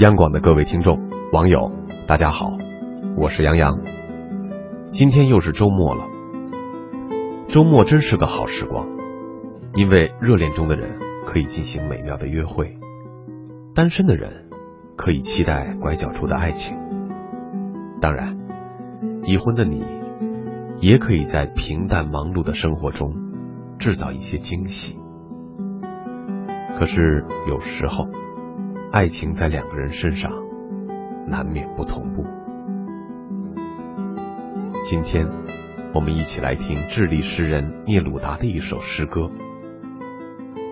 央广的各位听众、网友，大家好，我是杨洋。今天又是周末了，周末真是个好时光，因为热恋中的人可以进行美妙的约会，单身的人可以期待拐角处的爱情。当然，已婚的你也可以在平淡忙碌的生活中制造一些惊喜。可是有时候，爱情在两个人身上难免不同步。今天，我们一起来听智利诗人聂鲁达的一首诗歌。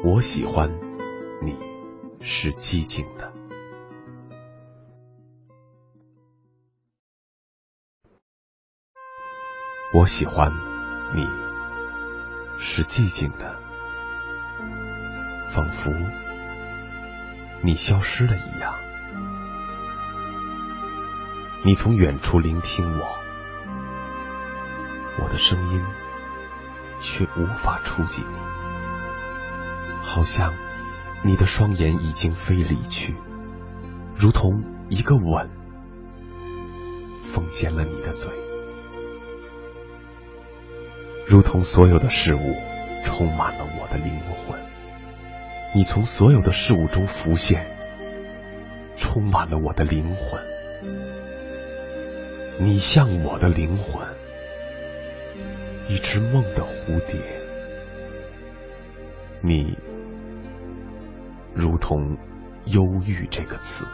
我喜欢你是寂静的。我喜欢你是寂静的，仿佛你消失了一样。你从远处聆听我，我的声音却无法触及你，好像你的双眼已经飞离去，如同一个吻封缄了你的嘴。如同所有的事物充满了我的灵魂，你从所有的事物中浮现，充满了我的灵魂。你像我的灵魂，一只梦的蝴蝶。你如同忧郁这个词，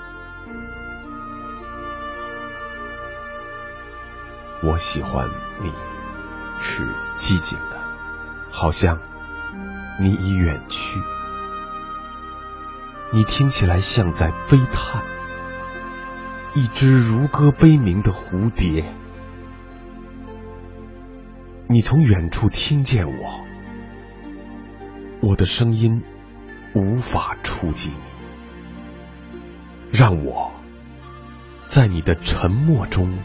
我喜欢你。是寂静的，好像你已远去。你听起来像在悲叹，一只如歌悲鸣的蝴蝶。你从远处听见我，我的声音无法触及你，让我在你的沉默中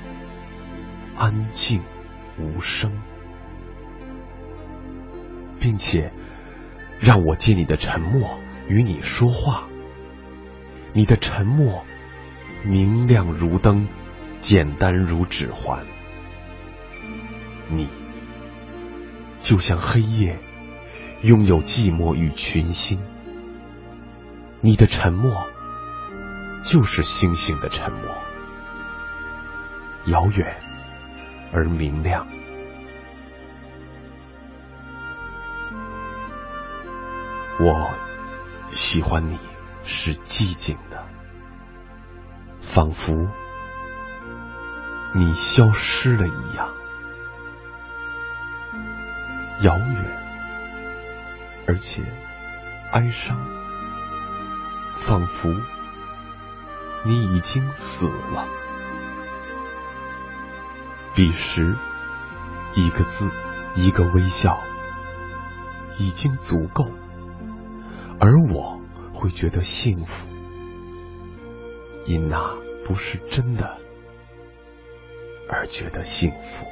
安静无声。并且，让我借你的沉默与你说话。你的沉默明亮如灯，简单如指环。你就像黑夜，拥有寂寞与群星。你的沉默就是星星的沉默，遥远而明亮。我喜欢你是寂静的，仿佛你消失了一样，遥远而且哀伤，仿佛你已经死了。彼时，一个字，一个微笑，已经足够。而我会觉得幸福，因那不是真的而觉得幸福。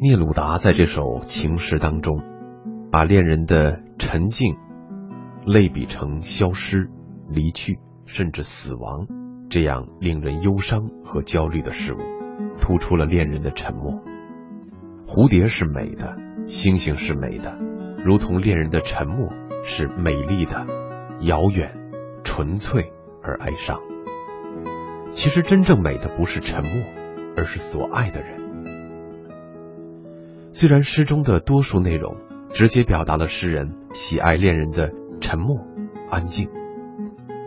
聂鲁达在这首情诗当中，把恋人的沉静。类比成消失、离去，甚至死亡，这样令人忧伤和焦虑的事物，突出了恋人的沉默。蝴蝶是美的，星星是美的，如同恋人的沉默是美丽的、遥远、纯粹而哀伤。其实真正美的不是沉默，而是所爱的人。虽然诗中的多数内容直接表达了诗人喜爱恋人的。沉默，安静，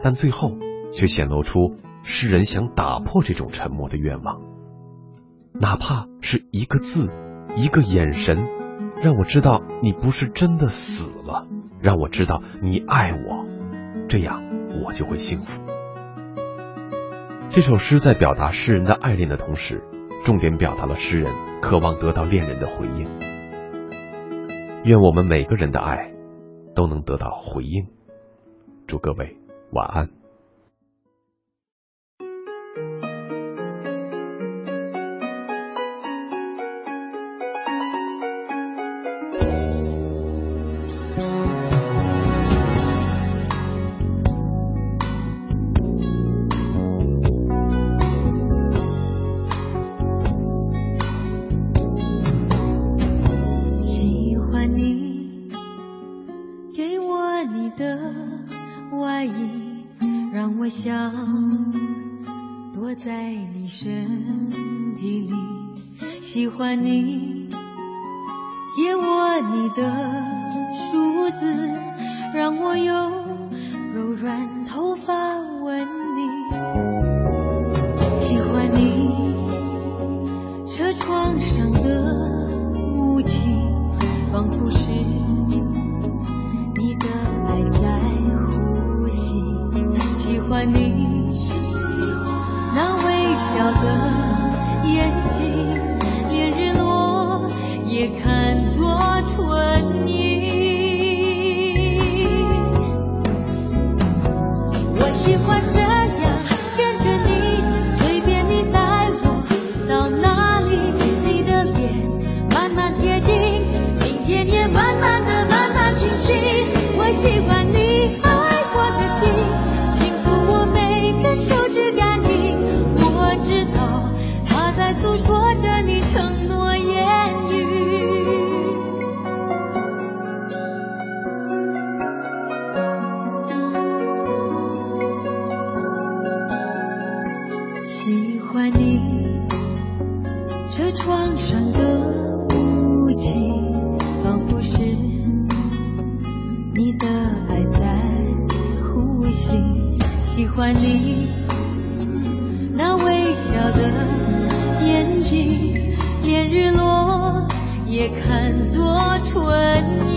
但最后却显露出诗人想打破这种沉默的愿望。哪怕是一个字，一个眼神，让我知道你不是真的死了，让我知道你爱我，这样我就会幸福。这首诗在表达诗人的爱恋的同时，重点表达了诗人渴望得到恋人的回应。愿我们每个人的爱。都能得到回应。祝各位晚安。在你身体里喜欢你借我你的梳子让我用柔软头发吻你喜欢你车窗上的雾气仿佛是 शिव 日落，也看作春。